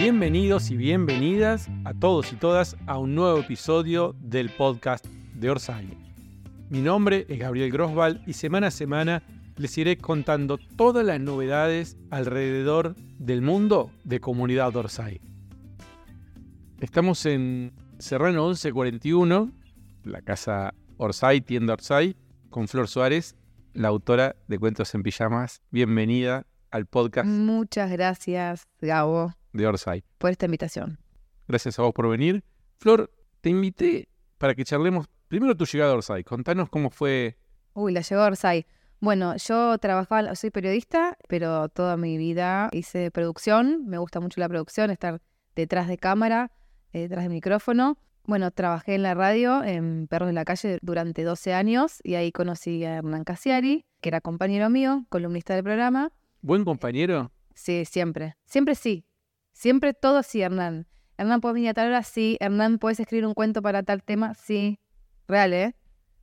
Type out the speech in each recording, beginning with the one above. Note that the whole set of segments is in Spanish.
Bienvenidos y bienvenidas a todos y todas a un nuevo episodio del podcast de Orsay. Mi nombre es Gabriel Grosval y semana a semana les iré contando todas las novedades alrededor del mundo de comunidad Orsay. Estamos en Serrano 1141, la casa Orsay, tienda Orsay, con Flor Suárez, la autora de Cuentos en Pijamas. Bienvenida al podcast Muchas gracias, Gabo, de Orsay. por esta invitación. Gracias a vos por venir. Flor, te invité para que charlemos primero tu llegada a Orsay. Contanos cómo fue. Uy, la llegó Orsay. Bueno, yo trabajaba, soy periodista, pero toda mi vida hice producción. Me gusta mucho la producción, estar detrás de cámara, eh, detrás del micrófono. Bueno, trabajé en la radio, en Perros de la Calle, durante 12 años y ahí conocí a Hernán Casiari, que era compañero mío, columnista del programa. ¿Buen compañero? Sí, siempre. Siempre sí. Siempre todo sí, Hernán. Hernán, ¿puedes venir a tal hora? Sí. Hernán, ¿puedes escribir un cuento para tal tema? Sí. Real, ¿eh?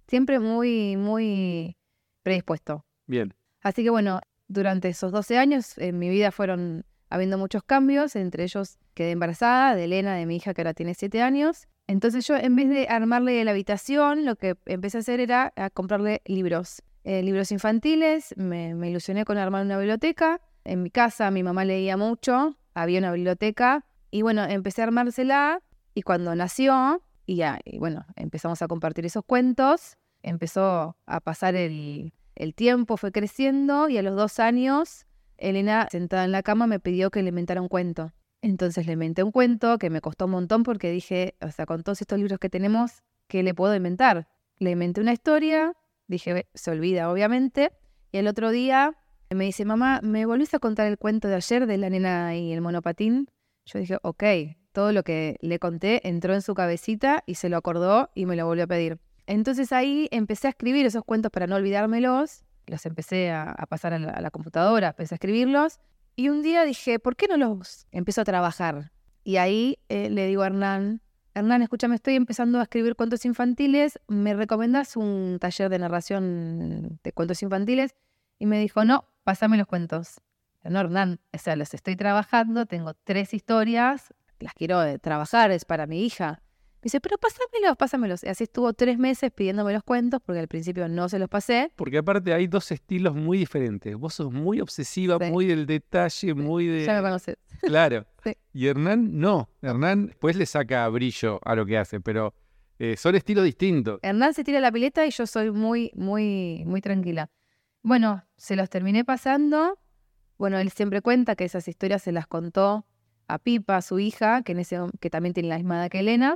Siempre muy, muy predispuesto. Bien. Así que bueno, durante esos 12 años en mi vida fueron habiendo muchos cambios, entre ellos quedé embarazada de Elena, de mi hija que ahora tiene 7 años. Entonces yo en vez de armarle la habitación, lo que empecé a hacer era a comprarle libros, eh, libros infantiles, me, me ilusioné con armar una biblioteca. En mi casa mi mamá leía mucho, había una biblioteca y bueno, empecé a armársela y cuando nació, y, ya, bueno, empezamos a compartir esos cuentos, empezó a pasar el, el tiempo, fue creciendo y a los dos años Elena, sentada en la cama, me pidió que le inventara un cuento. Entonces le inventé un cuento que me costó un montón porque dije, o sea, con todos estos libros que tenemos, ¿qué le puedo inventar? Le inventé una historia, dije, "Ve, se olvida obviamente, y el otro día me dice, mamá, ¿me volvés a contar el cuento de ayer de la nena y el monopatín? Yo dije, ok, todo lo que le conté entró en su cabecita y se lo acordó y me lo volvió a pedir. Entonces ahí empecé a escribir esos cuentos para no olvidármelos, los empecé a, a pasar a la, a la computadora, empecé a escribirlos y un día dije, ¿por qué no los empiezo a trabajar? Y ahí eh, le digo a Hernán, Hernán, escúchame, estoy empezando a escribir cuentos infantiles, ¿me recomendás un taller de narración de cuentos infantiles? Y me dijo, no, pásame los cuentos. No, Hernán, o sea, los estoy trabajando, tengo tres historias, las quiero eh, trabajar, es para mi hija. Me dice, pero pásamelos, pásamelos. Y así estuvo tres meses pidiéndome los cuentos, porque al principio no se los pasé. Porque aparte hay dos estilos muy diferentes. Vos sos muy obsesiva, Sí. muy del detalle, muy de. Ya me conoces. Claro. Sí. Y Hernán no. Hernán pues le saca brillo a lo que hace, pero eh, son estilos distintos. Hernán se tira la pileta y yo soy muy, muy, muy tranquila. Bueno, se los terminé pasando. Bueno, él siempre cuenta que esas historias se las contó a Pipa, su hija, que, también tiene la misma edad que Elena.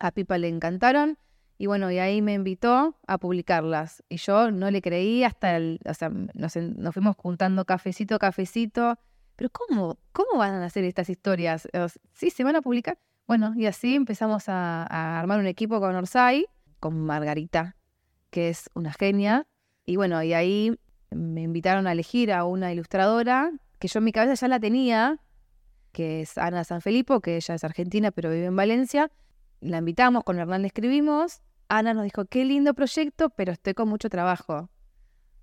A Pipa le encantaron. Y bueno, y ahí me invitó a publicarlas. Y yo no le creí hasta el. O sea, nos, nos fuimos juntando cafecito, cafecito. Pero ¿cómo? ¿Cómo van a hacer estas historias? Sí, se van a publicar. Bueno, y así empezamos a, a armar un equipo con Orsay, con Margarita, que es una genia. Y bueno, y ahí me invitaron a elegir a una ilustradora que yo en mi cabeza ya la tenía, que es Ana Sanfilippo, que ella es argentina pero vive en Valencia. La invitamos, con Hernán le escribimos. Ana nos dijo, qué lindo proyecto, pero estoy con mucho trabajo.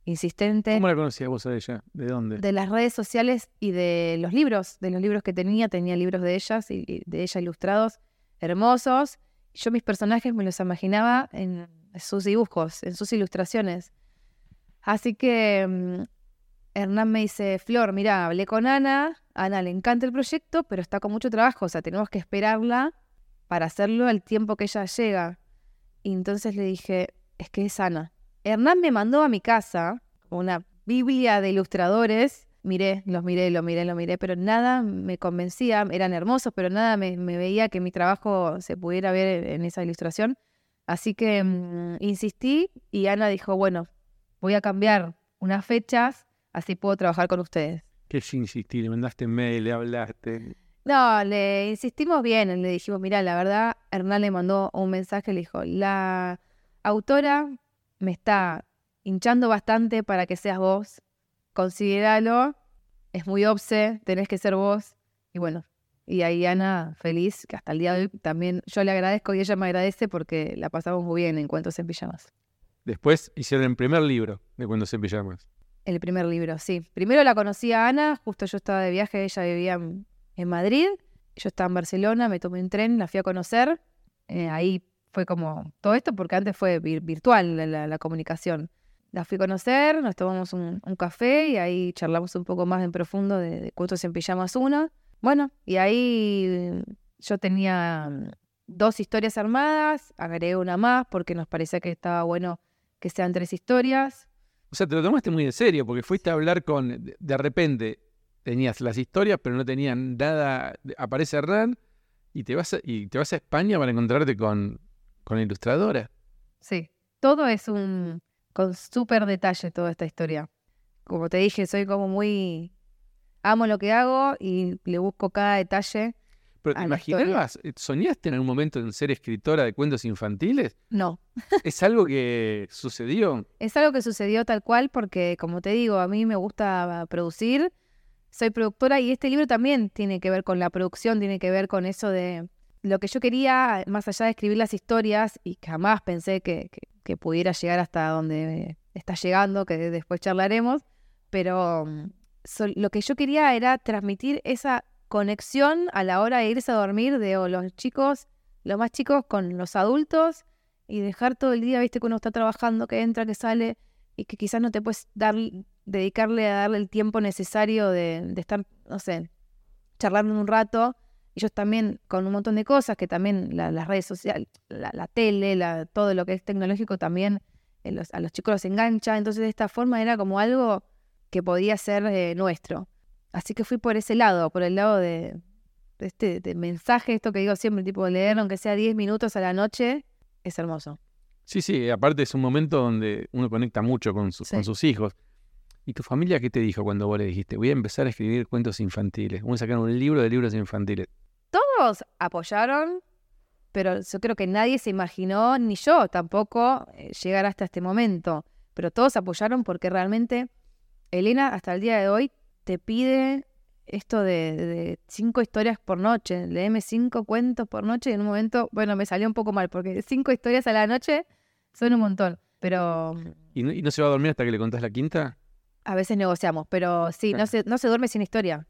Insistente ¿Cómo la conocías vos a ella? ¿De dónde? de las redes sociales y de los libros, de los libros que tenía, tenía libros de ellas y y de ella ilustrados, hermosos. Yo mis personajes me los imaginaba en sus dibujos, en sus ilustraciones. Así que mm, Hernán me dice, Flor, mira, hablé con Ana, Ana le encanta el proyecto, pero está con mucho trabajo, o sea, tenemos que esperarla para hacerlo al tiempo que ella llega. Y entonces le dije, es que es Ana. Hernán me mandó a mi casa una biblia de ilustradores. Miré, los miré, lo miré, lo miré, pero nada me convencía. Eran hermosos, pero nada me, me veía que mi trabajo se pudiera ver en esa ilustración. Así que mm, insistí y Ana dijo, bueno, voy a cambiar unas fechas, así puedo trabajar con ustedes. ¿Qué es insistir? Le mandaste mail, le hablaste. No, le insistimos bien, le dijimos, mira, la verdad, Hernán le mandó un mensaje, le dijo, la autora me está hinchando bastante para que seas vos, considéralo, es muy obse, tenés que ser vos. Y bueno, y ahí Ana, feliz, que hasta el día de hoy también yo le agradezco y ella me agradece porque la pasamos muy bien en Cuentos en Pijamas. Después hicieron el primer libro de Cuentos en Pijamas. El primer libro, sí. Primero la conocí a Ana, justo yo estaba de viaje, ella vivía en, Madrid. Yo estaba en Barcelona, me tomé un tren, la fui a conocer. eh, ahí fue como todo esto, porque antes fue vir- virtual la, la- la comunicación. La fui a conocer, nos tomamos un, café y ahí charlamos un poco más en profundo de, de Cuentos en Pijamas 1. Bueno, y ahí eh, yo tenía mm, dos historias armadas, agregué una más porque nos parecía que estaba bueno que sean tres historias. O sea, te lo tomaste muy en serio, porque fuiste a hablar con. De, repente tenías las historias, pero no tenían nada. Aparece Hernán y te vas a, y te vas a España para encontrarte con, con la ilustradora. Sí, todo es un con súper detalle toda esta historia. Como te dije, soy como muy amo lo que hago y le busco cada detalle. Pero ¿te imaginabas, eh, soñaste en algún momento en ser escritora de cuentos infantiles? No, ¿Es algo que sucedió? es algo que sucedió tal cual porque, como te digo, a mí me gusta producir, soy productora y este libro también tiene que ver con la producción, tiene que ver con eso de lo que yo quería, más allá de escribir las historias, y jamás pensé que, que- que pudiera llegar hasta donde está llegando, que después charlaremos, pero mm, lo que yo quería era transmitir esa conexión a la hora de irse a dormir de o los chicos, los más chicos con los adultos y dejar todo el día, viste, que uno está trabajando, que entra, que sale y que quizás no te puedes dar, dedicarle a darle el tiempo necesario de, de estar, no sé, charlando un rato. Ellos también con un montón de cosas, que también la- las redes sociales, la, tele, la, todo lo que es tecnológico también eh, a los chicos los engancha. Entonces de esta forma era como algo que podía ser eh, nuestro. Así que fui por ese lado, por el lado de, de este de mensaje, esto que digo siempre, tipo leer aunque sea 10 minutos a la noche, es hermoso. Sí, sí, aparte es un momento donde uno conecta mucho con, sus- con sus hijos. ¿Y tu familia qué te dijo cuando vos le dijiste, voy a empezar a escribir cuentos infantiles? Voy a sacar un libro de libros infantiles. Todos apoyaron, pero yo creo que nadie se imaginó, ni yo tampoco, eh, llegar hasta este momento. Pero todos apoyaron porque realmente Elena hasta el día de hoy te pide esto de, de cinco historias por noche. Léeme cinco cuentos por noche y en un momento, bueno, me salió un poco mal porque cinco historias a la noche son un montón. Pero mm, ¿Y no, y no se va a dormir hasta que le contás la quinta? a veces negociamos, pero sí, no se, no se duerme sin historia.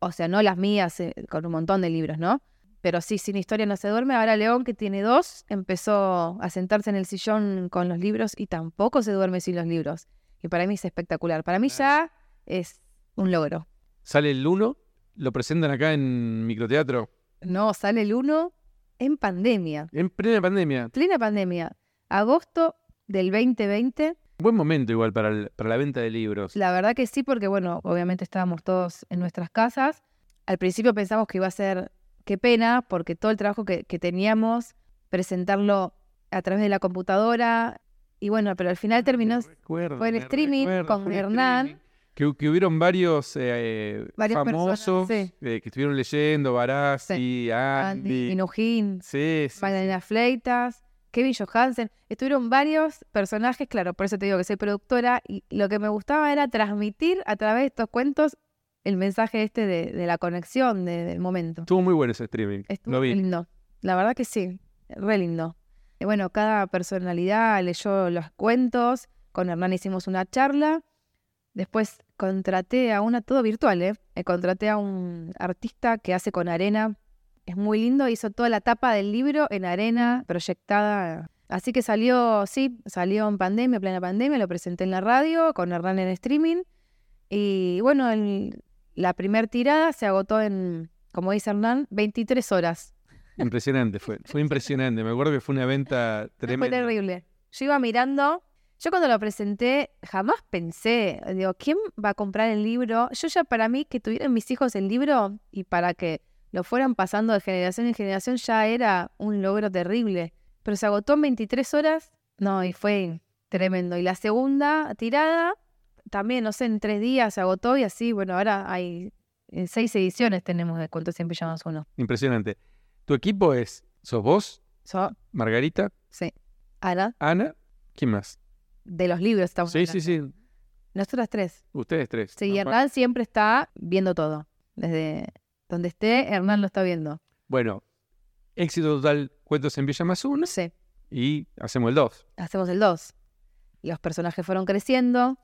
O sea, no las mías, eh, con un montón de libros, ¿no? Pero sí, sin historia no se duerme. Ahora León, que tiene dos, empezó a sentarse en el sillón con los libros y tampoco se duerme sin los libros. Y para mí es espectacular. Para mí ya es un logro. Sale el 1, lo presentan acá en microteatro, No, sale el uno en pandemia, en plena pandemia. plena pandemia. Agosto del 2020. Buen momento igual para, el- para la venta de libros. La verdad que sí, porque bueno, obviamente estábamos todos en nuestras casas. Al principio pensamos que iba a ser, qué pena, porque todo el trabajo que, que teníamos, presentarlo a través de la computadora. Y bueno, pero al final terminó, Recuerdo, fue streaming recuerdo, con Hernán. streaming. Que, que hubieron varios, eh, personas, famosos sí. eh, que estuvieron leyendo, Barassi, Andy, Andy. Minujín, Sí, Fleitas, Kevin Johansen. Estuvieron varios personajes, claro, por eso te digo que soy productora. Y lo que me gustaba era transmitir a través de estos cuentos el mensaje este de, de la conexión, de- del momento. Estuvo muy bueno ese streaming. Estuvo Lo vi. lindo. La verdad que sí, re lindo. Y bueno, cada personalidad leyó los cuentos. Con Hernán hicimos una charla. Después contraté a una, todo virtual, ¿eh? Eh, Contraté a un artista que hace con arena. Es muy lindo, hizo toda la tapa del libro en arena proyectada. Así que salió, sí, salió en pandemia, plena pandemia, lo presenté en la radio con Hernán en streaming. Y bueno, el- la primera tirada se agotó en, como dice Hernán, 23 horas. Impresionante, fue, fue impresionante. Me acuerdo que fue una venta Fue tremenda. terrible. Yo iba mirando, yo cuando lo presenté jamás pensé, digo, ¿quién va a comprar el libro? Yo ya para mí que tuvieran mis hijos el libro y para que lo fueran pasando de generación en generación ya era un logro terrible. Pero se agotó en 23 horas, no, y fue tremendo. Y la segunda tirada, también, no sé, en tres días se agotó y así, bueno, ahora hay en seis ediciones tenemos de Cuentos en Pijamas uno. Impresionante. Tu equipo es, sos vos, So, Margarita, sí. Ana, Ana, ¿quién más? De los libros estamos Sí, sí, hablando. sí. Nosotras tres. Ustedes tres. Sí, ¿no? Hernán siempre está viendo todo. Desde donde esté, Hernán lo está viendo. Bueno, éxito total, cuentos en Villa más uno Sí, y hacemos el 2. hacemos el 2. Los personajes fueron creciendo.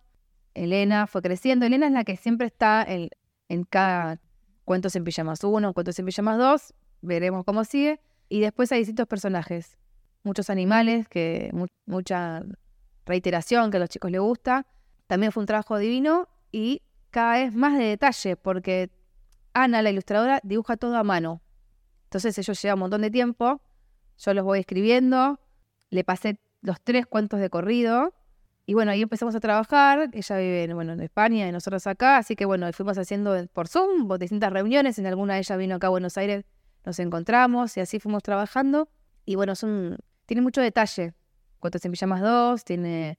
Elena fue creciendo. Elena es la que siempre está en, en cada Cuentos en pijamas 1, Cuentos en pijamas 2, veremos cómo sigue. Y después hay distintos personajes, muchos animales, que mucha reiteración que a los chicos les gusta. También fue un trabajo divino y cada vez más de detalle, porque Ana, la ilustradora, dibuja todo a mano. Entonces ellos llevan un montón de tiempo, yo los voy escribiendo, le pasé los tres cuentos de corrido. Y bueno, ahí empezamos a trabajar. Ella vive bueno, en España y nosotros acá. Así que bueno, fuimos haciendo por Zoom distintas reuniones. En alguna ella vino acá a Buenos Aires, nos encontramos y así fuimos trabajando. Y bueno, son, tiene mucho detalle. Cuentos en pijamas 2, tiene,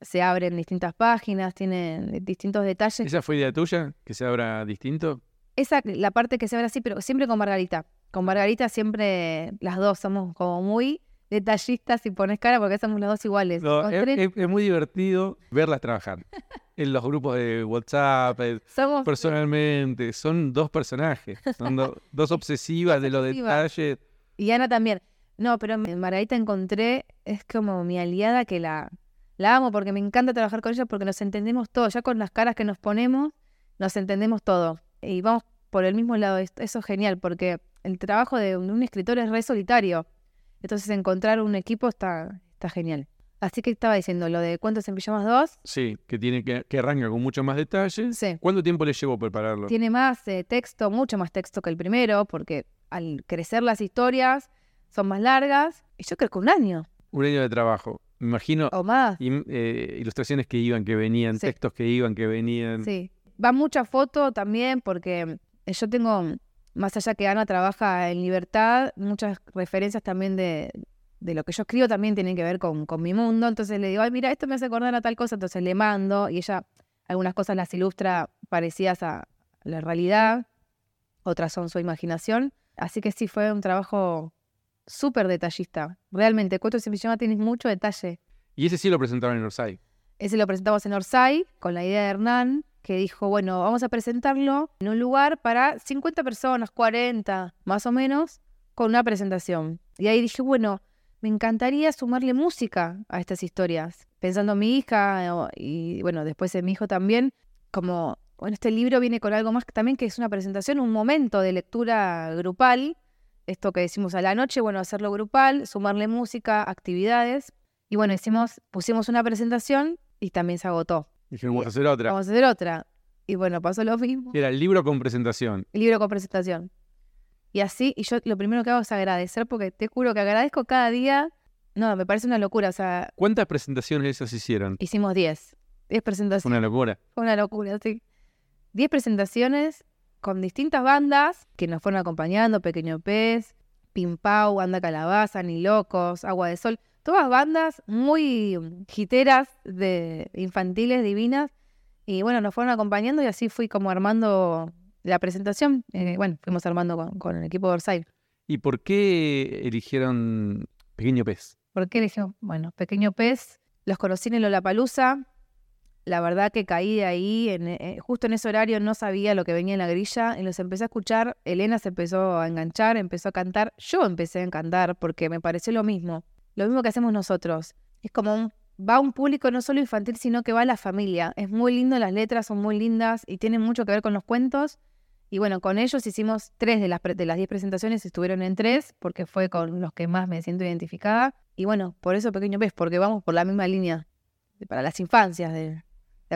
se abren distintas páginas, tiene distintos detalles. ¿Esa fue idea tuya? ¿Que se abra distinto? Esa, la parte que se abre así, pero siempre con Margarita. Con Margarita siempre las dos somos como muy detallistas y pones cara porque somos los dos iguales. es, muy divertido verlas trabajar. en los grupos de WhatsApp, eh, personalmente. Son dos personajes, son dos obsesivas de los detalles. Y Ana también. No, pero Margarita encontré, es como mi aliada que la, la amo porque me encanta trabajar con ella porque nos entendemos todo. Ya con las caras que nos ponemos, nos entendemos todo. Y vamos por el mismo lado. Eso es genial porque el trabajo de un escritor es re solitario. Entonces encontrar un equipo está, está genial. Así que estaba diciendo lo de cuentos en pijamas 2. Sí, que tiene que, que arranca con mucho más detalle. Sí. ¿Cuánto tiempo le llevó prepararlo? Tiene más eh, texto, mucho más texto que el primero, porque al crecer las historias son más largas. Y yo creo que un año. Un año de trabajo. Me imagino. O más. Eh, ilustraciones que iban, que venían, textos que iban, que venían. Sí. Va mucha foto también, porque yo tengo más allá que Ana trabaja en libertad, muchas referencias también de, lo que yo escribo también tienen que ver con, mi mundo. Entonces le digo, ay, mira, esto me hace acordar a tal cosa, entonces le mando y ella algunas cosas las ilustra parecidas a la realidad, otras son su imaginación. Así que sí, fue un trabajo súper detallista. Realmente, Cuatro sin Pijama tiene mucho detalle. ¿Y ese sí lo presentaron en Orsay? Ese lo presentamos en Orsay con la idea de Hernán que dijo, bueno, vamos a presentarlo en un lugar para 50 personas, 40 más o menos, con una presentación. Y ahí dije, bueno, me encantaría sumarle música a estas historias, pensando en mi hija y bueno, después en mi hijo también, como, bueno, este libro viene con algo más también que es una presentación, un momento de lectura grupal, esto que decimos a la noche, bueno, hacerlo grupal, sumarle música, actividades. Y bueno, hicimos, pusimos una presentación y también se agotó. Dijimos, vamos a hacer otra. Vamos a hacer otra. Y bueno, pasó lo mismo. Era el libro con presentación. El libro con presentación. Y así, y yo lo primero que hago es agradecer, porque te juro que agradezco cada día. No, me parece una locura. O sea. ¿Cuántas presentaciones esas hicieron? Hicimos 10. 10 presentaciones. Una locura. Fue una locura, sí. 10 presentaciones con distintas bandas que nos fueron acompañando: Pequeño Pez, Pimpau, Banda Calabaza, Ni Locos, Agua de Sol todas bandas muy jiteras, de infantiles, divinas. Y bueno, nos fueron acompañando y así fui como armando la presentación. Eh, bueno, fuimos armando con, el equipo de Orsay. ¿Y por qué eligieron Pequeño Pez? ¿Por qué eligieron? Bueno, Pequeño Pez, los conocí en Lollapalooza. La verdad que caí ahí, en, eh, justo en ese horario no sabía lo que venía en la grilla y los empecé a escuchar. Elena se empezó a enganchar, empezó a cantar. Yo empecé a cantar porque me pareció lo mismo lo mismo que hacemos nosotros. Es como va un público no solo infantil, sino que va a la familia. Es muy lindo, las letras son muy lindas y tienen mucho que ver con los cuentos. Y bueno, con ellos hicimos tres de las, de las diez presentaciones, estuvieron en tres, porque fue con los que más me siento identificada. Y bueno, por eso Pequeño Pez, porque vamos por la misma línea para las infancias de,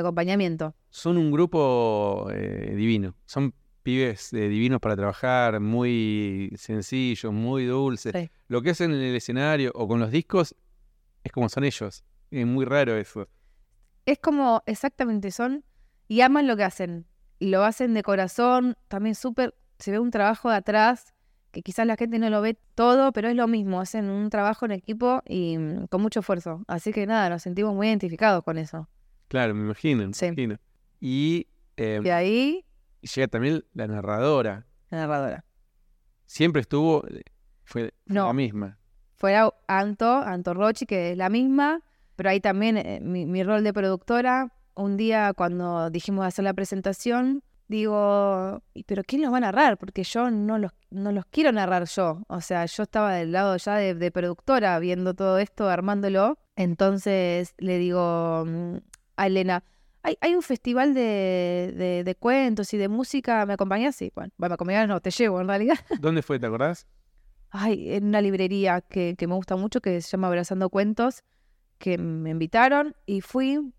acompañamiento. Son un grupo eh, divino, son pibes eh, divinos para trabajar, muy sencillos, muy dulces. Lo que hacen en el escenario o con los discos es como son ellos. Es muy raro eso. Es como exactamente son y aman lo que hacen. Y lo hacen de corazón, también súper, se ve un trabajo de atrás que quizás la gente no lo ve todo, pero es lo mismo, hacen un trabajo en equipo y mm, con mucho esfuerzo. Así que nada, nos sentimos muy identificados con eso. Claro, me imagino, me imagino. Y, eh, y ahí llega también la narradora. La narradora. Siempre estuvo, eh, fue, la misma. Fue Anto, Anto Rochi, que es la misma, pero ahí también eh, mi, rol de productora, un día cuando dijimos hacer la presentación, digo, pero ¿quién los va a narrar? Porque yo no los, no los quiero narrar yo. O sea, yo estaba del lado ya de, de productora viendo todo esto, armándolo. Entonces le digo mm, a Elena, hay, hay un festival de, de- de cuentos y de música, ¿me acompañás? Sí, bueno, bueno, me acompañás, no, te llevo en realidad. ¿Dónde fue, te acordás? Ay, en una librería que, que me gusta mucho, que se llama Abrazando Cuentos, que me invitaron y fui,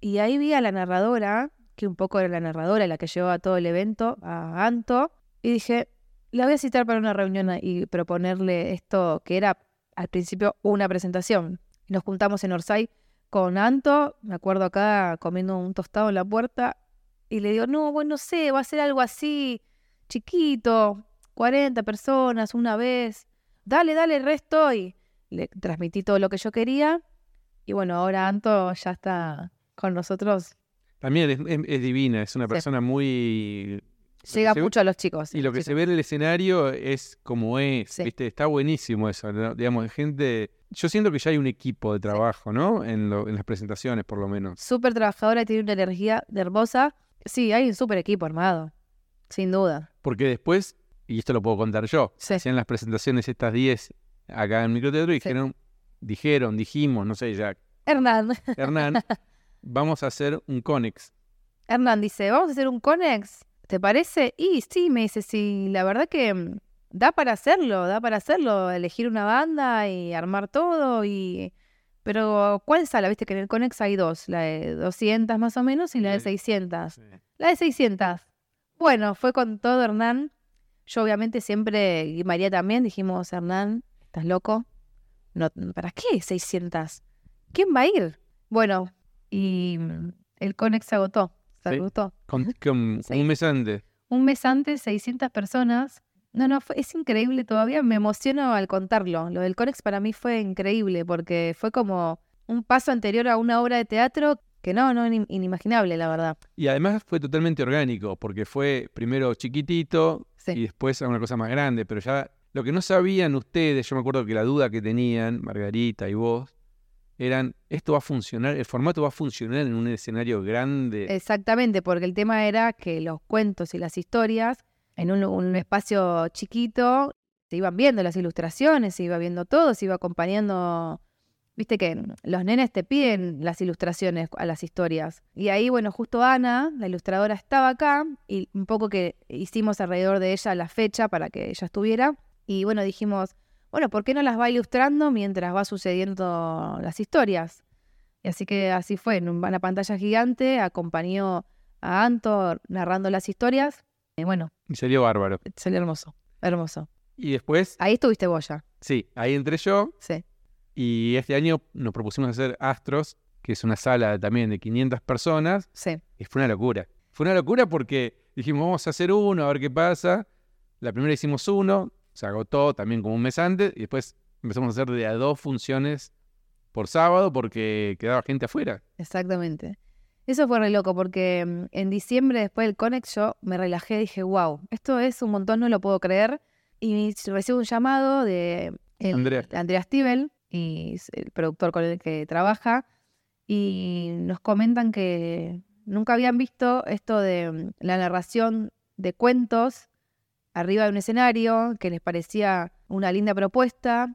y ahí vi a la narradora, que un poco era la narradora, la que llevaba todo el evento, a Anto, y dije, la voy a citar para una reunión y proponerle esto, que era al principio una presentación. Nos juntamos en Orsay con Anto, me acuerdo acá comiendo un tostado en la puerta, y le digo, no, bueno, no sé, va a ser algo así, chiquito, 40 personas una vez, dale, dale, re estoy. Le transmití todo lo que yo quería, y bueno, ahora Anto ya está con nosotros, También es, es- es divina, es una Sí. persona muy... llega ve- mucho a los chicos. Y lo que se ve en el escenario es como es, Sí. ¿viste? Está buenísimo eso, ¿no? digamos, de gente... Yo siento que ya hay un equipo de trabajo, ¿no? En, lo- en las presentaciones, por lo menos. Súper trabajadora, tiene una energía hermosa. Sí, hay un súper equipo armado, sin duda. Porque después, y esto lo puedo contar yo, Sí. hacían las presentaciones estas 10 acá en Microteatro y dijeron, dijeron, dijimos, no sé, ya, Hernán, Hernán, vamos a hacer un Conex. Hernán dice, vamos a hacer un Conex, ¿te parece? Y sí, me dice, sí, la verdad que mm, da para hacerlo, da para hacerlo, elegir una banda y armar todo y... Pero, ¿cuál sala? Viste que en el Conex hay dos, la de 200 más o menos y la de Sí. 600. La de 600. Bueno, fue con todo Hernán. Yo obviamente siempre, y María también, dijimos, Hernán, ¿estás loco? No, ¿Para qué 600? ¿Quién va a ir? Bueno, y el Conex se agotó. Se Sí. agotó. Con, con Sí. un mes antes. Un mes antes, 600 personas. No, no, fue- es increíble todavía. Me emociono al contarlo. Lo del Conex para mí fue increíble porque fue como un paso anterior a una obra de teatro que no, no, in- inimaginable, la verdad. Y además fue totalmente orgánico, porque fue primero chiquitito Sí. y después a una cosa más grande, pero ya lo que no sabían ustedes, yo me acuerdo que la duda que tenían, Margarita y vos, eran, esto va a funcionar, el formato va a funcionar en un escenario grande. Exactamente, porque el tema era que los cuentos y las historias en un, espacio chiquito se iban viendo las ilustraciones, se iba viendo todo, se iba acompañando. Viste que los nenes te piden las ilustraciones a las historias. Y ahí, bueno, justo Ana, la ilustradora, estaba acá y un poco que hicimos alrededor de ella la fecha para que ella estuviera. Y bueno, dijimos, bueno, ¿por qué no las va ilustrando mientras va sucediendo las historias? Y así que así fue, en una pantalla gigante, acompañó a Anto narrando las historias. Y bueno, Y salió bárbaro. salió hermoso, hermoso. Y después, Ahí estuviste vos ya, sí, ahí entré yo sí. y este año nos propusimos hacer Astros, que es una sala también de 500 personas, Sí, y fue una locura. Fue una locura porque dijimos, vamos a hacer uno, a ver qué pasa. La primera hicimos uno, se agotó también como un mes antes, y después empezamos a hacer de a dos funciones por sábado porque quedaba gente afuera. exactamente. Eso fue re loco porque mm, en diciembre, después del Conex, yo me relajé y dije, wow, esto es un montón, no lo puedo creer. Y recibo un llamado de el- Andrea. Andrea y es el productor con el que trabaja, y nos comentan que nunca habían visto esto de mm, la narración de cuentos arriba de un escenario, que les parecía una linda propuesta,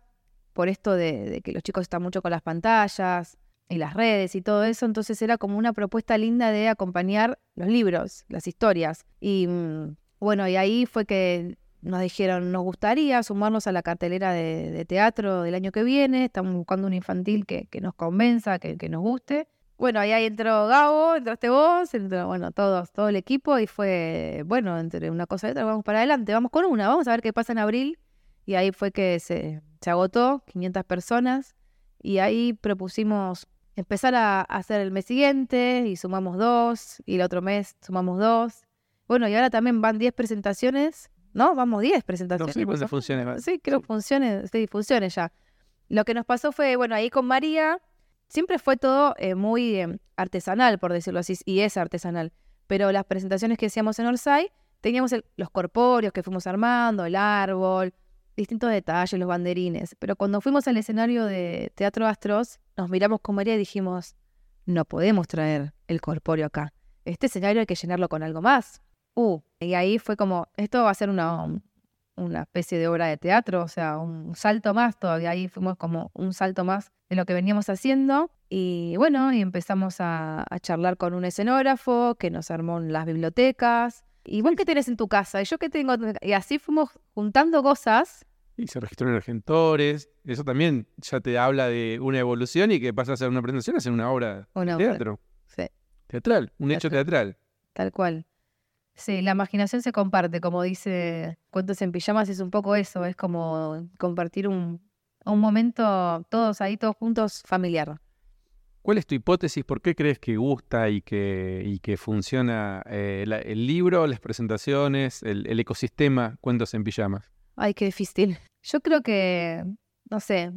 por esto de, de que los chicos están mucho con las pantallas y las redes y todo eso, entonces era como una propuesta linda de acompañar los libros, las historias. Y mm, bueno, y ahí fue que nos dijeron, nos gustaría sumarnos a la cartelera de, teatro del año que viene, estamos buscando un infantil que, que nos convenza, que, que nos guste. Bueno, ahí, ahí entró Gabo, entraste vos, entró, bueno, todos, todo el equipo y fue, bueno, entre una cosa y otra, vamos para adelante, vamos con una, vamos a ver qué pasa en abril. Y ahí fue que se, se agotó, 500 personas, y ahí propusimos empezar a hacer el mes siguiente y sumamos dos, y el otro mes sumamos dos. Bueno, y ahora también van 10 presentaciones, ¿no? Vamos 10 No presentaciones. sé cuántas ¿no? funciones. Sí, creo Sí. funciones, sí, funciones ya. Lo que nos pasó fue, bueno, ahí con María, siempre fue todo eh, muy eh, artesanal, por decirlo así, y es artesanal. Pero las presentaciones que hacíamos en Orsay, teníamos el- los corpóreos que fuimos armando, el árbol, distintos detalles, los banderines. Pero cuando fuimos al escenario de Teatro Astros, nos miramos con María y dijimos, no podemos traer el corpóreo acá. Este escenario hay que llenarlo con algo más. Uh, y ahí fue como, esto va a ser una, una especie de obra de teatro, o sea, un salto más todavía. Ahí fuimos como un salto más de lo que veníamos haciendo. Y bueno, y empezamos a, charlar con un escenógrafo que nos armó las bibliotecas. ¿Y vos qué tenés en tu casa? ¿Y yo qué tengo? Y así fuimos juntando cosas. Y se registró en Argentores. Eso también ya te habla de una evolución y que pasa a ser una presentación a ser una obra Una de teatro. Sí, Teatral, un hecho teatral. tal cual. Sí, la imaginación se comparte, como dice Cuentos en Pijamas, es un poco eso, es como compartir un, un momento todos ahí, todos juntos, familiar. ¿Cuál es tu hipótesis? ¿Por qué crees que gusta y que, y que funciona eh, la- el libro, las presentaciones, el, el ecosistema Cuentos en Pijamas? Ay, qué difícil. Yo creo que, no sé,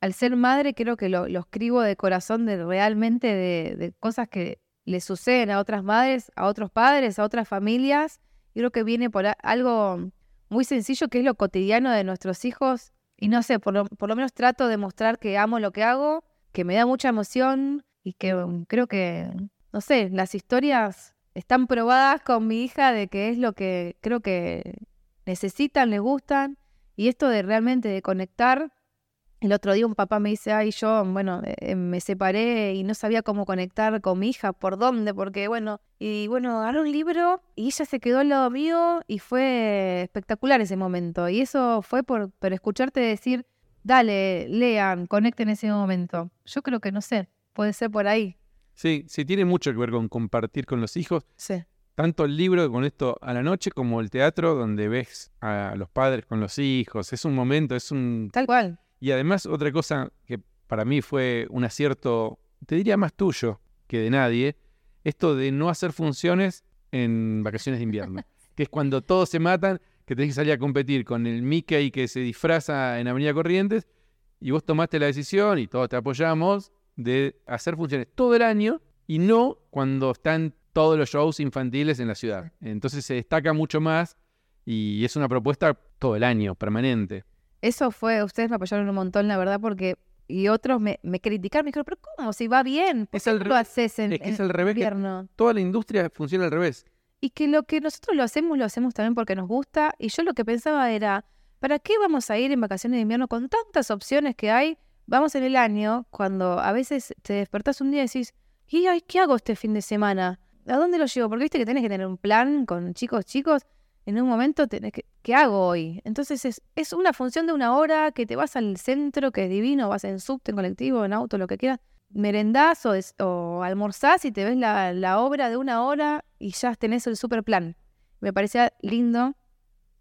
al ser madre creo que lo, escribo de corazón de realmente de, cosas que le suceden a otras madres, a otros padres, a otras familias. Y creo que viene por algo muy sencillo que es lo cotidiano de nuestros hijos. Y no sé, por lo, por lo menos trato de mostrar que amo lo que hago, que me da mucha emoción y que um, creo que, no sé, las historias están probadas con mi hija de que es lo que creo que necesitan, les gustan. Y esto de realmente de conectar. El otro día un papá me dice, ay, yo, bueno, eh, me separé y no sabía cómo conectar con mi hija, por dónde, porque, bueno, y bueno, agarré un libro y ella se quedó al lado mío y fue espectacular ese momento. Y eso fue por, por escucharte decir, dale, lean, conecten ese momento. Yo creo que, no sé, puede ser por ahí. Sí, sí, tiene mucho que ver con compartir con los hijos. Sí. Tanto el libro con esto a la noche como el teatro donde ves a los padres con los hijos. Es un momento, es un... Tal cual. Y además otra cosa que para mí fue un acierto, te diría más tuyo que de nadie, esto de no hacer funciones en vacaciones de invierno. que es cuando todos se matan, que tenés que salir a competir con el Mickey que se disfraza en Avenida Corrientes y vos tomaste la decisión y todos te apoyamos de hacer funciones todo el año y no cuando están todos los shows infantiles en la ciudad. Entonces se destaca mucho más y es una propuesta todo el año, permanente. Eso fue, ustedes me apoyaron un montón, la verdad, porque. Y otros me, me criticaron, me dijeron, pero ¿cómo? Si va bien, ¿por Es qué no lo haces en, es que es en al revés que- invierno? Toda la industria funciona al revés. Y que lo que nosotros lo hacemos, lo hacemos también porque nos gusta. Y yo lo que pensaba era, ¿para qué vamos a ir en vacaciones de invierno con tantas opciones que hay? Vamos en el año, cuando a veces te despertás un día y decís, ¿y ay, qué hago este fin de semana? ¿A dónde lo llevo? Porque viste que tenés que tener un plan con chicos, chicos. En un momento tenés que, ¿qué hago hoy? Entonces es, es una función de una hora que te vas al centro, que es divino, vas en subte, en colectivo, en auto, lo que quieras. Merendás o, almorzás y te ves la, la obra de una hora y ya tenés el super plan. Me parecía lindo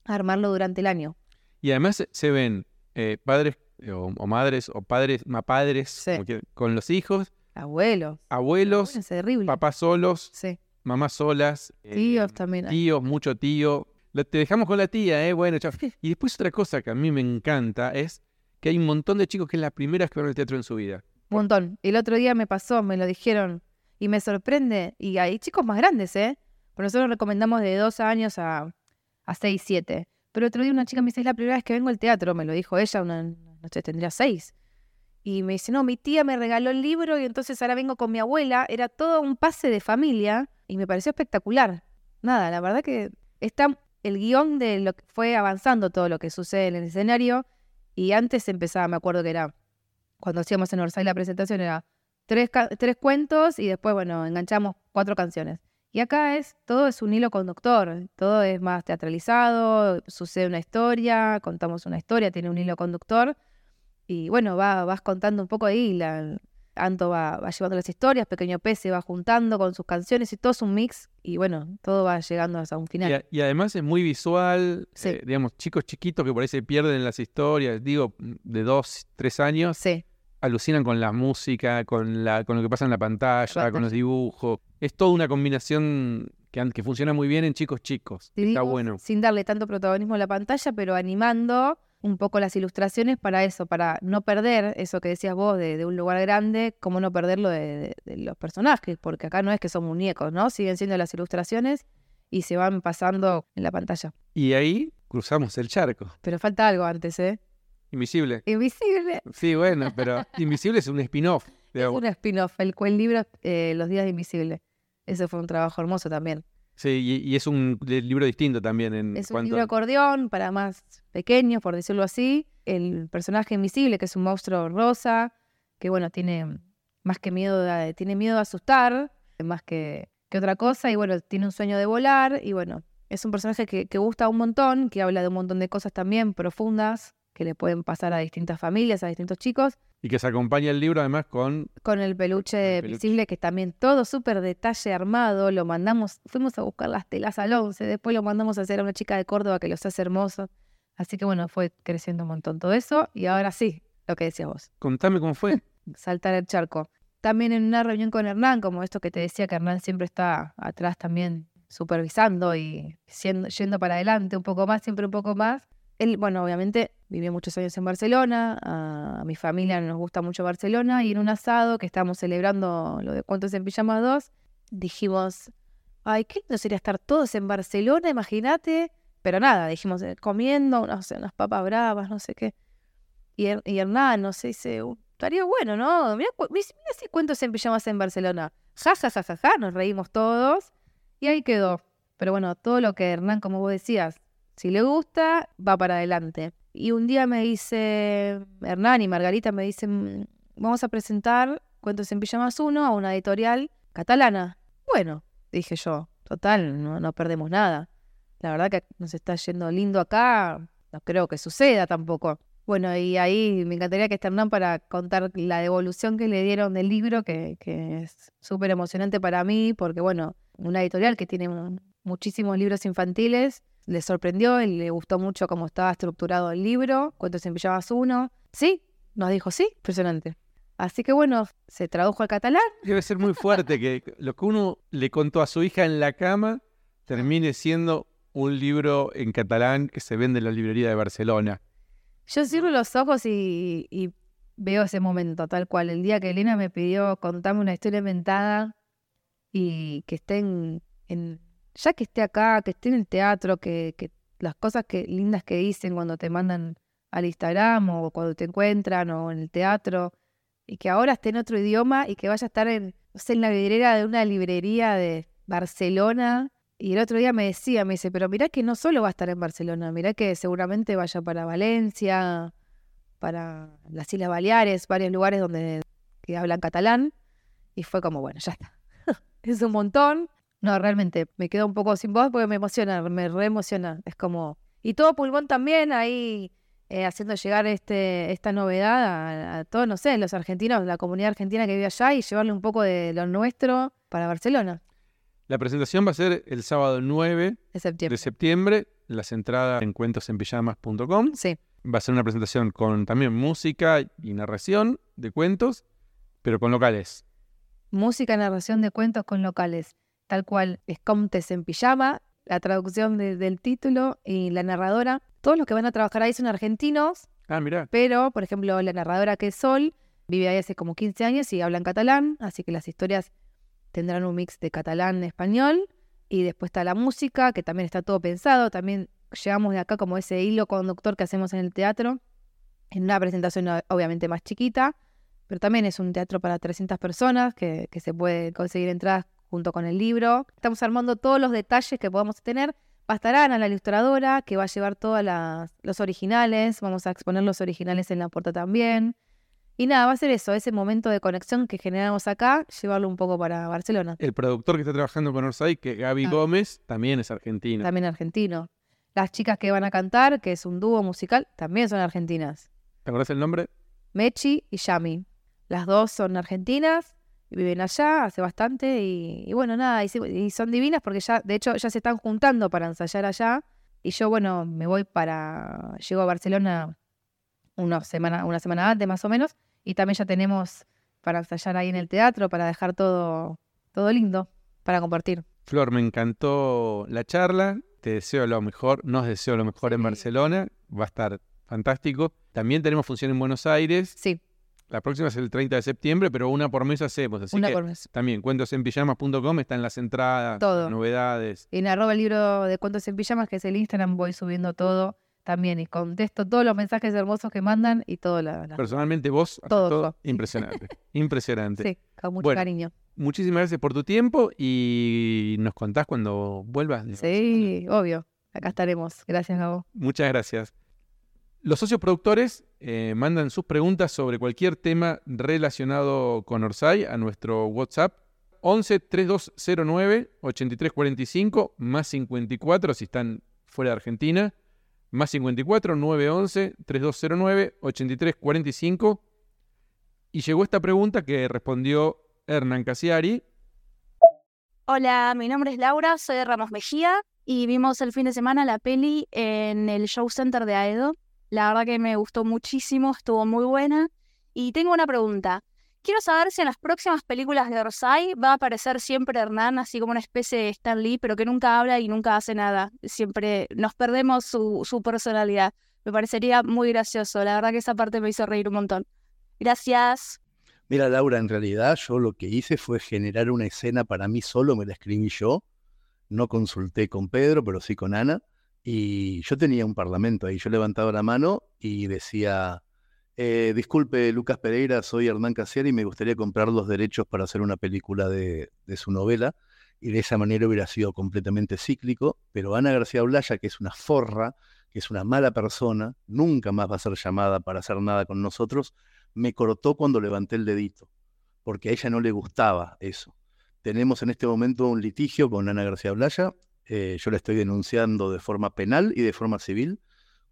armarlo durante el año. Y además se- ven eh, padres eh, o, o madres o padres, mapadres Sí. con los hijos, Abuelos. abuelos, Es terrible. papás solos, Sí. mamás solas, eh, Tíos también. hay. tíos, mucho tío. Te dejamos con la tía, ¿eh? Bueno, chao. Y después otra cosa que a mí me encanta es que hay un montón de chicos que es la primera vez que van al teatro en su vida. Un montón. El otro día me pasó, me lo dijeron y me sorprende. Y hay chicos más grandes, ¿eh? Pero nosotros recomendamos de dos años a, a seis, siete. Pero otro día una chica me dice, es la primera vez que vengo al teatro. Me lo dijo ella, una noche tendría seis. Y me dice, no, mi tía me regaló el libro y entonces ahora vengo con mi abuela. Era todo un pase de familia y me pareció espectacular. Nada, la verdad que está el guion de lo que fue avanzando todo lo que sucede en el escenario. Y antes empezaba, me acuerdo que era cuando hacíamos en Orsay la presentación era tres, tres cuentos y después, bueno, enganchamos cuatro canciones. Y acá es, todo es un hilo conductor, todo es más teatralizado, sucede una historia, contamos una historia, tiene un hilo conductor y bueno, va, vas contando un poco ahí, la, Anto va, va llevando las historias, Pequeño Pez se va juntando con sus canciones y todo es un mix y bueno, todo va llegando hasta un Y, final. a- y además es muy visual, Sí. eh, digamos, chicos chiquitos que por ahí se pierden en las historias, digo, de dos, tres años, Sí, alucinan con la música, con, la, con lo que pasa en la pantalla, con los dibujos. Es toda una combinación que, que funciona muy bien en chicos chicos. Está digo, bueno. sin darle tanto protagonismo a la pantalla, pero animando un poco las ilustraciones para eso, para no perder eso que decías vos de, de un lugar grande, como no perderlo de, de- de los personajes, porque acá no es que son muñecos, ¿no? Siguen siendo las ilustraciones y se van pasando en la pantalla. Y ahí cruzamos el charco. Pero falta algo antes, ¿eh? Invisible. Invisible. Sí, bueno, pero Invisible es un spin-off. Es un spin-off, el, el libro eh, Los días de Invisible. Ese fue un trabajo hermoso también. Sí, y, y es un libro distinto también en Es un cuanto libro acordeón para más pequeños, por decirlo así. El personaje invisible, que es un monstruo rosa, que bueno, tiene, más que miedo, de- tiene miedo a asustar, más que, que otra cosa, y bueno, tiene un sueño de volar, y bueno, es un personaje que, que gusta un montón, que habla de un montón de cosas también profundas, que le pueden pasar a distintas familias, a distintos chicos, Y que se acompaña el libro además con con el peluche, El peluche. visible, que también todo súper detalle armado, lo mandamos, fuimos a buscar las telas al 11, después lo mandamos a hacer a una chica de Córdoba que los hace hermosos, así que bueno, fue creciendo un montón todo eso, y ahora sí, lo que decías vos. Contame cómo fue. saltar el charco. También en una reunión con Hernán, como esto que te decía, que Hernán siempre está atrás también supervisando y siendo- yendo para adelante un poco más, siempre un poco más. Él, bueno, obviamente vivió muchos años en Barcelona, a, mi familia nos gusta mucho Barcelona y en un asado que estábamos celebrando lo de Cuentos en Pijama 2, dijimos, ay, qué lindo sería estar todos en Barcelona, imagínate. Pero nada, dijimos, eh, comiendo, unas papas bravas, no sé qué. Y, Her- y Hernán, no sé, dice, "Uh, estaría bueno, ¿no? Mira si cuentos en pijamas en Barcelona. Ja, ja, ja, ja, ja, nos reímos todos y ahí quedó. Pero bueno, todo lo que Hernán, como vos decías, si le gusta, va para adelante. Y un día me dice, Hernán y Margarita me dicen, vamos a presentar Cuentos en Pijamas 1 a una editorial catalana. Bueno, dije yo, total, no, no perdemos nada. La verdad que nos está yendo lindo acá, no creo que suceda tampoco. Bueno, y ahí me encantaría que esté Hernán para contar la devolución que le dieron del libro, que, que es súper emocionante para mí, porque bueno, una editorial que tiene muchísimos libros infantiles, le sorprendió y le gustó mucho cómo estaba estructurado el libro, Cuentos en Pijamas 1. Sí, nos dijo sí, impresionante. Así que bueno, se tradujo al catalán. Debe ser muy fuerte que lo que uno le contó a su hija en la cama termine siendo un libro en catalán que se vende en la librería de Barcelona. Yo cierro los ojos y, y veo ese momento tal cual. El día que Elena me pidió contarme una historia inventada y que esté en, en- ya que esté acá, que esté en el teatro, que, que las cosas que lindas que dicen cuando te mandan al Instagram o cuando te encuentran o en el teatro y que ahora esté en otro idioma y que vaya a estar en, no sé, en la vidriera de una librería de Barcelona. Y el otro día me decía, me dice, pero mirá que no solo va a estar en Barcelona, mirá que seguramente vaya para Valencia, para las Islas Baleares, varios lugares donde que hablan catalán. Y fue como, bueno, ya está. es un montón. No, realmente me quedo un poco sin voz porque me emociona, me reemociona. Es como. Y todo pulmón también ahí eh, haciendo llegar este, esta novedad a, a todos, no sé, los argentinos, la comunidad argentina que vive allá y llevarle un poco de lo nuestro para Barcelona La presentación va a ser el sábado 9 de septiembre. de septiembre. Las entradas en cuentosenpijamas.com. Sí, Va a ser una presentación con también música y narración de cuentos, pero con locales. música, narración de cuentos con locales, tal cual es Comtes en pijama, la traducción de- del título y la narradora. Todos los que van a trabajar ahí son argentinos, Ah, mirá. pero, por ejemplo, la narradora que es Sol vive ahí hace como 15 años y habla en catalán, así que las historias tendrán un mix de catalán-español. Y después está la música, que también está todo pensado. También llevamos de acá como ese hilo conductor que hacemos en el teatro, en una presentación obviamente más chiquita, pero también es un teatro para 300 personas que, que se puede conseguir entradas junto con el libro. Estamos armando todos los detalles que podamos tener. Va a estar Ana, la ilustradora, que va a llevar todos los originales. Vamos a exponer los originales en la puerta también. Y nada, va a ser eso, ese momento de conexión que generamos acá, llevarlo un poco para Barcelona, El productor que está trabajando con Orsay, que es Gaby Ah. Gómez, también es argentino. también argentino. Las chicas que van a cantar, que es un dúo musical, también son argentinas. ¿Te acordás el nombre? Mechi y Yami. Las dos son argentinas, viven allá hace bastante y, y bueno, nada, y, son divinas porque ya, de hecho, ya se están juntando para ensayar allá. Y yo, bueno, me voy para, llego a Barcelona una semana, una semana antes más o menos, y también ya tenemos para ensayar ahí en el teatro, para dejar todo, todo lindo, para compartir. Flor, me encantó la charla. Te deseo lo mejor. Nos deseo lo mejor en. Barcelona. Va a estar fantástico. También tenemos función en Buenos Aires. Sí, La próxima es el 30 de septiembre, pero una por mes hacemos. Así una que por mes. también cuentosenpijamas.com están las entradas, Todo. las novedades. En arroba el libro de cuentos en pijamas, que es el Instagram, voy subiendo todo también y contesto todos los mensajes hermosos que mandan y todo la, la- Personalmente vos Todo impresionante. impresionante. Sí, con mucho Bueno. cariño. Muchísimas gracias por tu tiempo y nos contás cuando vuelvas. Sí, obvio. Acá estaremos. Gracias, Gabo. Muchas gracias. Los socios productores eh, mandan sus preguntas sobre cualquier tema relacionado con Orsay a nuestro WhatsApp 11 3209 8345 más 54 si están fuera de Argentina, más 54 911 3209 8345. Y llegó esta pregunta que respondió Hernán Casiari. Hola, mi nombre es Laura, soy Ramos Mejía y vimos el fin de semana la peli en el Show Center de Aedo. La verdad que me gustó muchísimo, estuvo muy buena. Y tengo una pregunta. Quiero saber si en las próximas películas de Orsay va a aparecer siempre Hernán, así como una especie de Stan Lee, pero que nunca habla y nunca hace nada. Siempre nos perdemos su, su personalidad. Me parecería muy gracioso. La verdad que esa parte me hizo reír un montón. Gracias. Mira, Laura, en realidad yo lo que hice fue generar una escena para mí solo, me la escribí yo. No consulté con Pedro, pero sí con Ana. Y yo tenía un parlamento ahí. Yo levantaba la mano y decía, eh, disculpe, Lucas Pereira, soy Hernán Casiari y me gustaría comprar los derechos para hacer una película de, su novela. Y de esa manera hubiera sido completamente cíclico. Pero Ana García Blaya, que es una forra, que es una mala persona, nunca más va a ser llamada para hacer nada con nosotros, me cortó cuando levanté el dedito, porque a ella no le gustaba eso. Tenemos en este momento un litigio con Ana García Blaya. Eh, yo la estoy denunciando de forma penal y de forma civil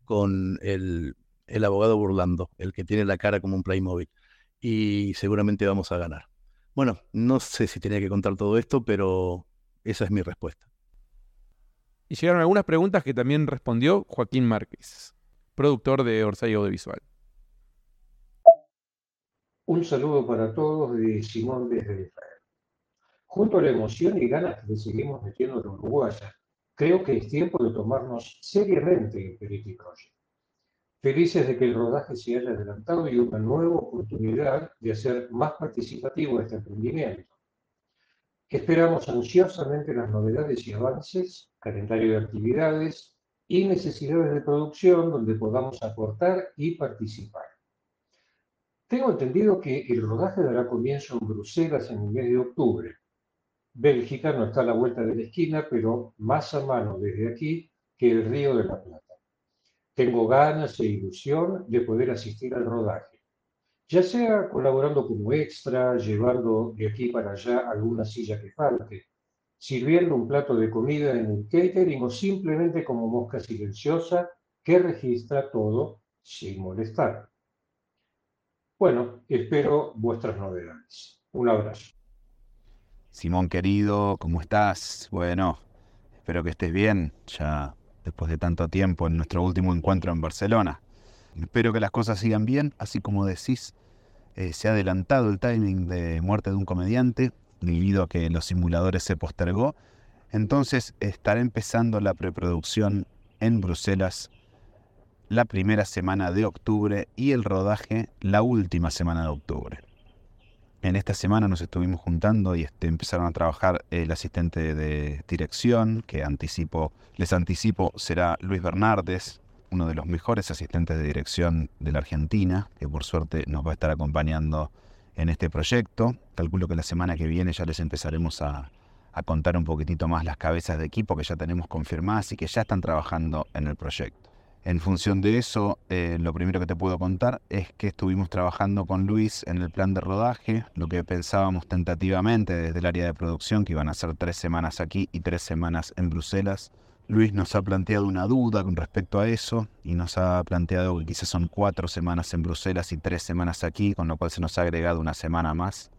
con el el abogado Burlando, el que tiene la cara como un Playmobil. Y seguramente vamos a ganar. Bueno, no sé si tenía que contar todo esto, pero esa es mi respuesta. Y llegaron algunas preguntas que también respondió Joaquín Márquez, productor de Orsay Audiovisual. Un saludo para todos de Simón desde Israel. Junto a la emoción y ganas que le seguimos metiendo a uruguaya, creo que es tiempo de tomarnos seriamente el Periti Project. Felices de que el rodaje se haya adelantado y una nueva oportunidad de hacer más participativo este emprendimiento. Esperamos ansiosamente las novedades y avances, calendario de actividades y necesidades de producción donde podamos aportar y participar. Tengo entendido que el rodaje dará comienzo en Bruselas en el mes de octubre. Bélgica no está a la vuelta de la esquina, pero más a mano desde aquí que el Río de la Plata. Tengo ganas e ilusión de poder asistir al rodaje, ya sea colaborando como extra, llevando de aquí para allá alguna silla que falte, sirviendo un plato de comida en el catering o simplemente como mosca silenciosa que registra todo sin molestar. Bueno, espero vuestras novedades. Un abrazo. Simón querido, ¿cómo estás? Bueno, espero que estés bien. Ya después de tanto tiempo en nuestro último encuentro en Barcelona. Espero que las cosas sigan bien, así como decís, eh, se ha adelantado el timing de muerte de un comediante debido a que los simuladores se postergó. Entonces estará empezando la preproducción en Bruselas la primera semana de octubre y el rodaje la última semana de octubre. En esta semana nos estuvimos juntando y este, empezaron a trabajar el asistente de dirección, que anticipo, les anticipo será Luis Bernardes, uno de los mejores asistentes de dirección de la Argentina, que por suerte nos va a estar acompañando en este proyecto. Calculo que la semana que viene ya les empezaremos a, a contar un poquitito más las cabezas de equipo que ya tenemos confirmadas y que ya están trabajando en el proyecto. En función de eso, eh, lo primero que te puedo contar es que estuvimos trabajando con Luis en el plan de rodaje, lo que pensábamos tentativamente desde el área de producción, que iban a ser tres semanas aquí y tres semanas en Bruselas. Luis nos ha planteado una duda con respecto a eso y nos ha planteado que quizás son cuatro semanas en Bruselas y tres semanas aquí, con lo cual se nos ha agregado una semana más.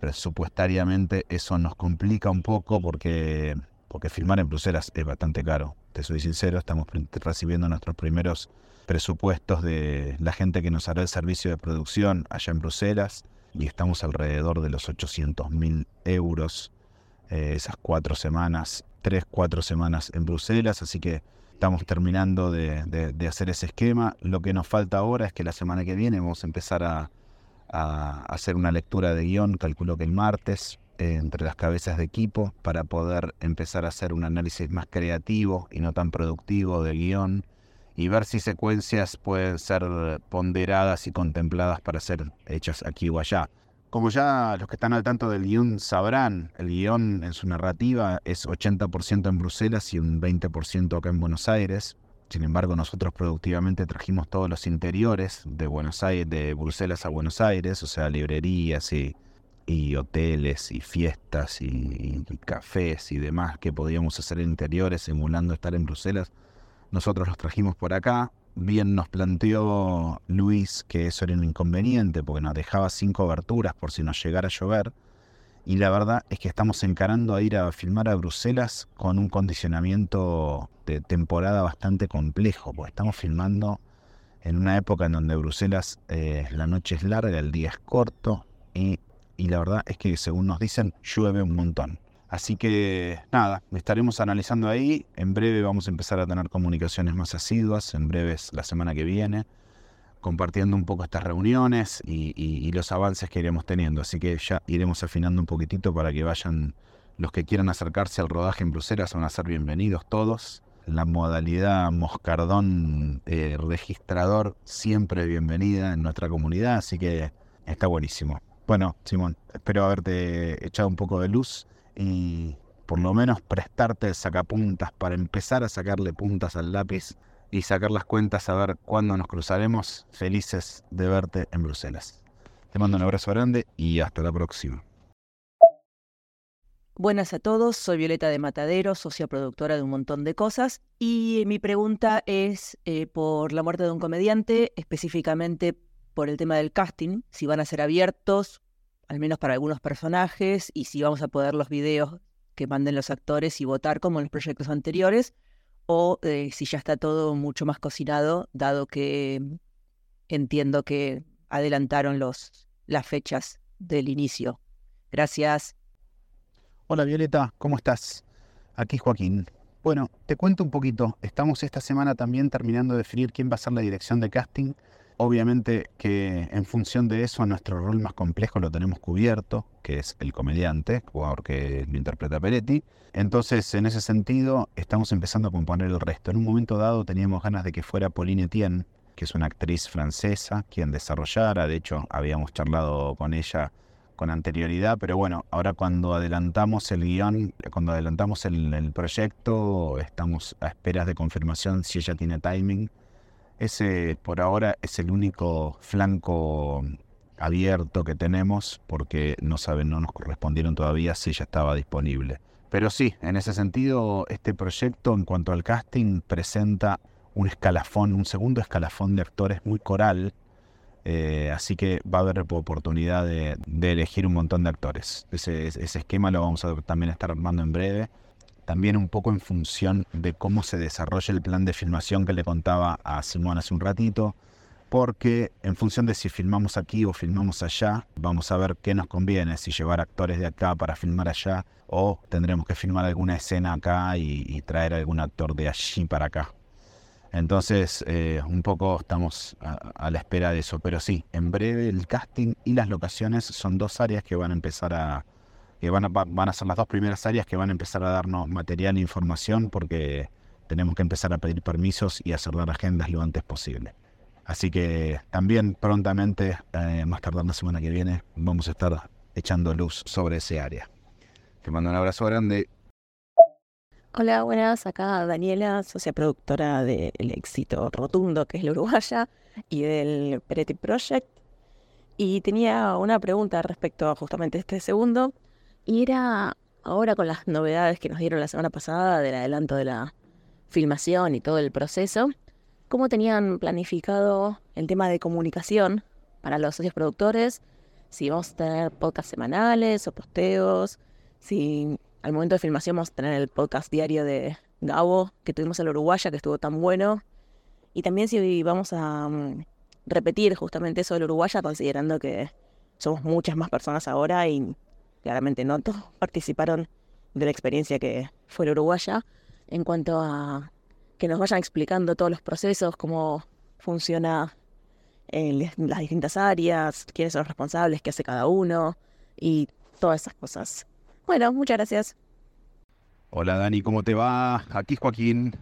Presupuestariamente eso nos complica un poco porque, porque filmar en Bruselas es bastante caro te soy sincero, estamos recibiendo nuestros primeros presupuestos de la gente que nos hará el servicio de producción allá en Bruselas y estamos alrededor de los 800 mil euros eh, esas cuatro semanas, tres, cuatro semanas en Bruselas, así que estamos terminando de, hacer ese esquema. Lo que nos falta ahora es que la semana que viene vamos a empezar a, a hacer una lectura de guion, calculo que el martes, entre las cabezas de equipo para poder empezar a hacer un análisis más creativo y no tan productivo de guion y ver si secuencias pueden ser ponderadas y contempladas para ser hechas aquí o allá. Como ya los que están al tanto del guion sabrán, el guion en su narrativa es 80% en Bruselas y un 20% acá en Buenos Aires. Sin embargo, nosotros productivamente trajimos todos los interiores de Buenos Aires, de Bruselas a Buenos Aires, o sea, librerías y, y hoteles y fiestas y, cafés y demás que podíamos hacer en interiores simulando estar en Bruselas. Nosotros los trajimos por acá. Bien nos planteó Luis que eso era un inconveniente porque nos dejaba sin coberturas por si nos llegara a llover. Y la verdad es que estamos encarando a ir a filmar a Bruselas con un condicionamiento de temporada bastante complejo, porque estamos filmando en una época en donde Bruselas eh, la noche es larga, el día es corto y, y la verdad es que según nos dicen llueve un montón. Así que nada, estaremos analizando ahí. En breve vamos a empezar a tener comunicaciones más asiduas, en breves la semana que viene compartiendo un poco estas reuniones y, los avances que iremos teniendo. Así que ya iremos afinando un poquitito para que vayan los que quieran acercarse al rodaje en Bruselas, van a ser bienvenidos todos. La modalidad Moscardón eh, registrador siempre bienvenida en nuestra comunidad, así que está buenísimo. Bueno, Simón, espero haberte echado un poco de luz y por lo menos prestarte el sacapuntas para empezar a sacarle puntas al lápiz y sacar las cuentas a ver cuándo nos cruzaremos. Felices de verte en Bruselas. Te mando un abrazo grande y hasta la próxima. Buenas a todos, soy Violeta de Matadero, socia productora de un montón de cosas y mi pregunta es eh, por la muerte de un comediante, específicamente por el tema del casting, si van a ser abiertos, al menos para algunos personajes, y si vamos a poder los videos que manden los actores y votar como en los proyectos anteriores, o eh, si ya está todo mucho más cocinado, dado que entiendo que adelantaron los, las fechas del inicio. Gracias. Hola Violeta, ¿cómo estás? Aquí Joaquín. Bueno, te cuento un poquito. Estamos esta semana también terminando de definir quién va a ser la dirección de casting. Obviamente que en función de eso nuestro rol más complejo lo tenemos cubierto, que es el comediante, porque lo interpreta Peretti. Entonces, en ese sentido, estamos empezando a componer el resto. En un momento dado teníamos ganas de que fuera Pauline Etienne, que es una actriz francesa, quien desarrollara. De hecho, habíamos charlado con ella con anterioridad, pero bueno, ahora cuando adelantamos el guion, cuando adelantamos el, el, proyecto, estamos a esperas de confirmación si ella tiene timing. Ese por ahora es el único flanco abierto que tenemos porque no saben, no nos correspondieron todavía si ella estaba disponible. Pero sí, en ese sentido, este proyecto en cuanto al casting presenta un escalafón, un segundo escalafón de actores muy coral, eh, así que va a haber oportunidad de, de, elegir un montón de actores. Ese, ese esquema lo vamos a también estar armando en breve. También un poco en función de cómo se desarrolla el plan de filmación que le contaba a Simón hace un ratito. Porque en función de si filmamos aquí o filmamos allá, vamos a ver qué nos conviene, si llevar actores de acá para filmar allá o tendremos que filmar alguna escena acá y, traer algún actor de allí para acá. Entonces, eh, un poco estamos a, la espera de eso. Pero sí, en breve el casting y las locaciones son dos áreas que van a empezar a. que van a, van a ser las dos primeras áreas que van a empezar a darnos material e información porque tenemos que empezar a pedir permisos y a cerrar agendas lo antes posible. Así que también prontamente, eh, más tardar la semana que viene, vamos a estar echando luz sobre ese área. Te mando un abrazo grande Hola, buenas. Acá Daniela, socia productora del éxito rotundo que es la Uruguaya y del Peretti Project. Y tenía una pregunta respecto a justamente este segundo. Y era ahora con las novedades que nos dieron la semana pasada del adelanto de la filmación y todo el proceso, ¿cómo tenían planificado el tema de comunicación para los socios productores? Si vamos a tener podcast semanales o posteos, si al momento de filmación vamos a tener el podcast diario de Gabo, que tuvimos en la Uruguaya, que estuvo tan bueno. Y también si vamos a um, repetir justamente eso de la Uruguaya, considerando que somos muchas más personas ahora y claramente no todos participaron de la experiencia que fue la Uruguaya, en cuanto a que nos vayan explicando todos los procesos, cómo funciona en las distintas áreas, quiénes son los responsables, qué hace cada uno y todas esas cosas. Bueno, muchas gracias. Hola Dani, ¿cómo te va? Aquí Joaquín.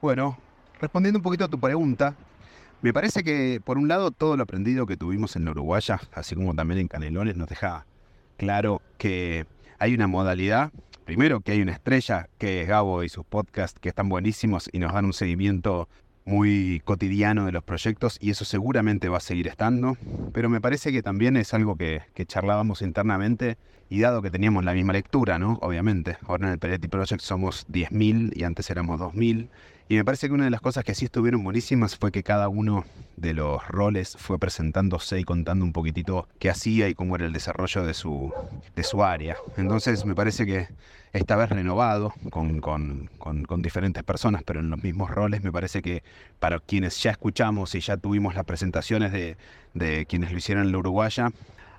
Bueno, respondiendo un poquito a tu pregunta, me parece que por un lado todo lo aprendido que tuvimos en la Uruguaya, así como también en Canelones, nos deja claro que hay una modalidad primero que hay una estrella que es Gabo y sus podcasts que están buenísimos y nos dan un seguimiento muy cotidiano de los proyectos y eso seguramente va a seguir estando, pero me parece que también es algo que, charlábamos internamente y dado que teníamos la misma lectura, ¿no? Obviamente, ahora en el Peretti Project somos 10.000 y antes éramos 2.000 y me parece que una de las cosas que sí estuvieron buenísimas fue que cada uno de los roles fue presentándose y contando un poquitito qué hacía y cómo era el desarrollo de su, de su área. Entonces me parece que esta vez renovado con, con, con, diferentes personas, pero en los mismos roles, me parece que para quienes ya escuchamos y ya tuvimos las presentaciones de, de quienes lo hicieron en la Uruguaya,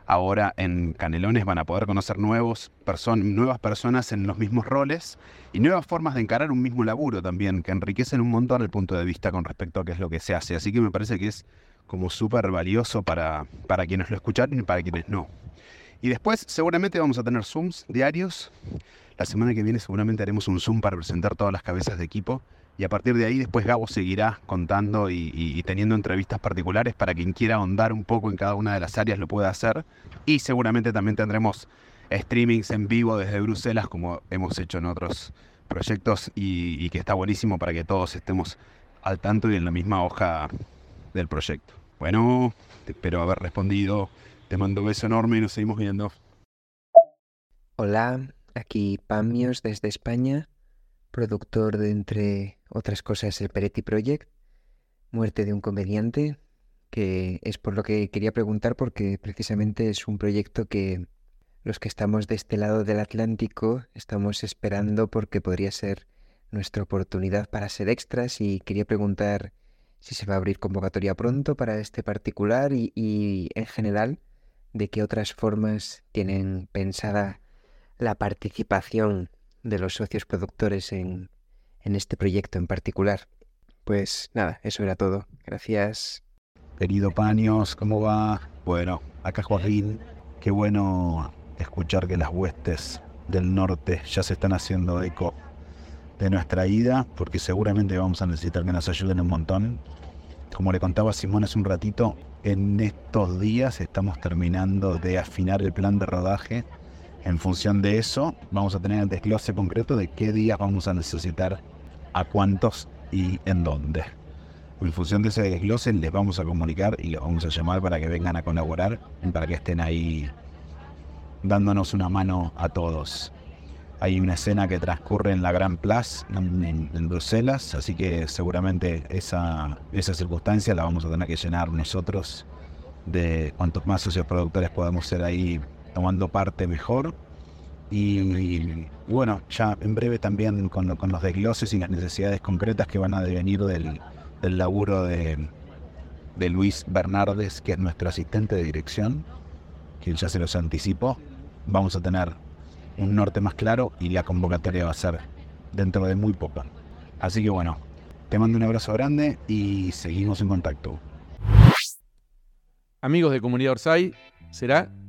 ahora en Canelones van a poder conocer nuevos nuevas personas en los mismos roles y nuevas formas de encarar un mismo laburo también, que enriquecen un montón el punto de vista con respecto a qué es lo que se hace. Así que me parece que es como súper valioso para, para quienes lo escucharon y para quienes no. Y después seguramente vamos a tener Zooms diarios. La semana que viene seguramente haremos un Zoom para presentar todas las cabezas de equipo y a partir de ahí después Gabo seguirá contando y, teniendo entrevistas particulares para quien quiera ahondar un poco en cada una de las áreas lo pueda hacer. Y seguramente también tendremos streamings en vivo desde Bruselas como hemos hecho en otros proyectos y, y que está buenísimo para que todos estemos al tanto y en la misma hoja del proyecto. Bueno, te espero haber respondido. Te mando un beso enorme y nos seguimos viendo. Hola, aquí Pamios desde España productor de, entre otras cosas, el Peretti Project, Muerte de un comediante, que es por lo que quería preguntar porque precisamente es un proyecto que los que estamos de este lado del Atlántico estamos esperando porque podría ser nuestra oportunidad para ser extras y quería preguntar si se va a abrir convocatoria pronto para este particular y, y en general de qué otras formas tienen pensada la participación de los socios productores en, en este proyecto en particular. Pues nada, eso era todo. Gracias. Querido Paños, ¿cómo va? Bueno, acá Joaquín, qué bueno escuchar que las huestes del norte ya se están haciendo eco de nuestra ida, porque seguramente vamos a necesitar que nos ayuden un montón. Como le contaba Simón hace un ratito, en estos días estamos terminando de afinar el plan de rodaje en función de eso, vamos a tener el desglose concreto de qué días vamos a necesitar, a cuántos y en dónde. En función de ese desglose, les vamos a comunicar y les vamos a llamar para que vengan a colaborar, para que estén ahí dándonos una mano a todos. Hay una escena que transcurre en la Gran Place, en Bruselas, así que seguramente esa, esa circunstancia la vamos a tener que llenar nosotros de cuantos más socios productores podamos ser ahí tomando parte mejor. Y, bueno, ya en breve también con, con, los desgloses y las necesidades concretas que van a devenir del, del laburo de, de, Luis Bernardes, que es nuestro asistente de dirección, que ya se los anticipó. Vamos a tener un norte más claro y la convocatoria va a ser dentro de muy poco. Así que bueno, te mando un abrazo grande y seguimos en contacto. Amigos de Comunidad Orsay, será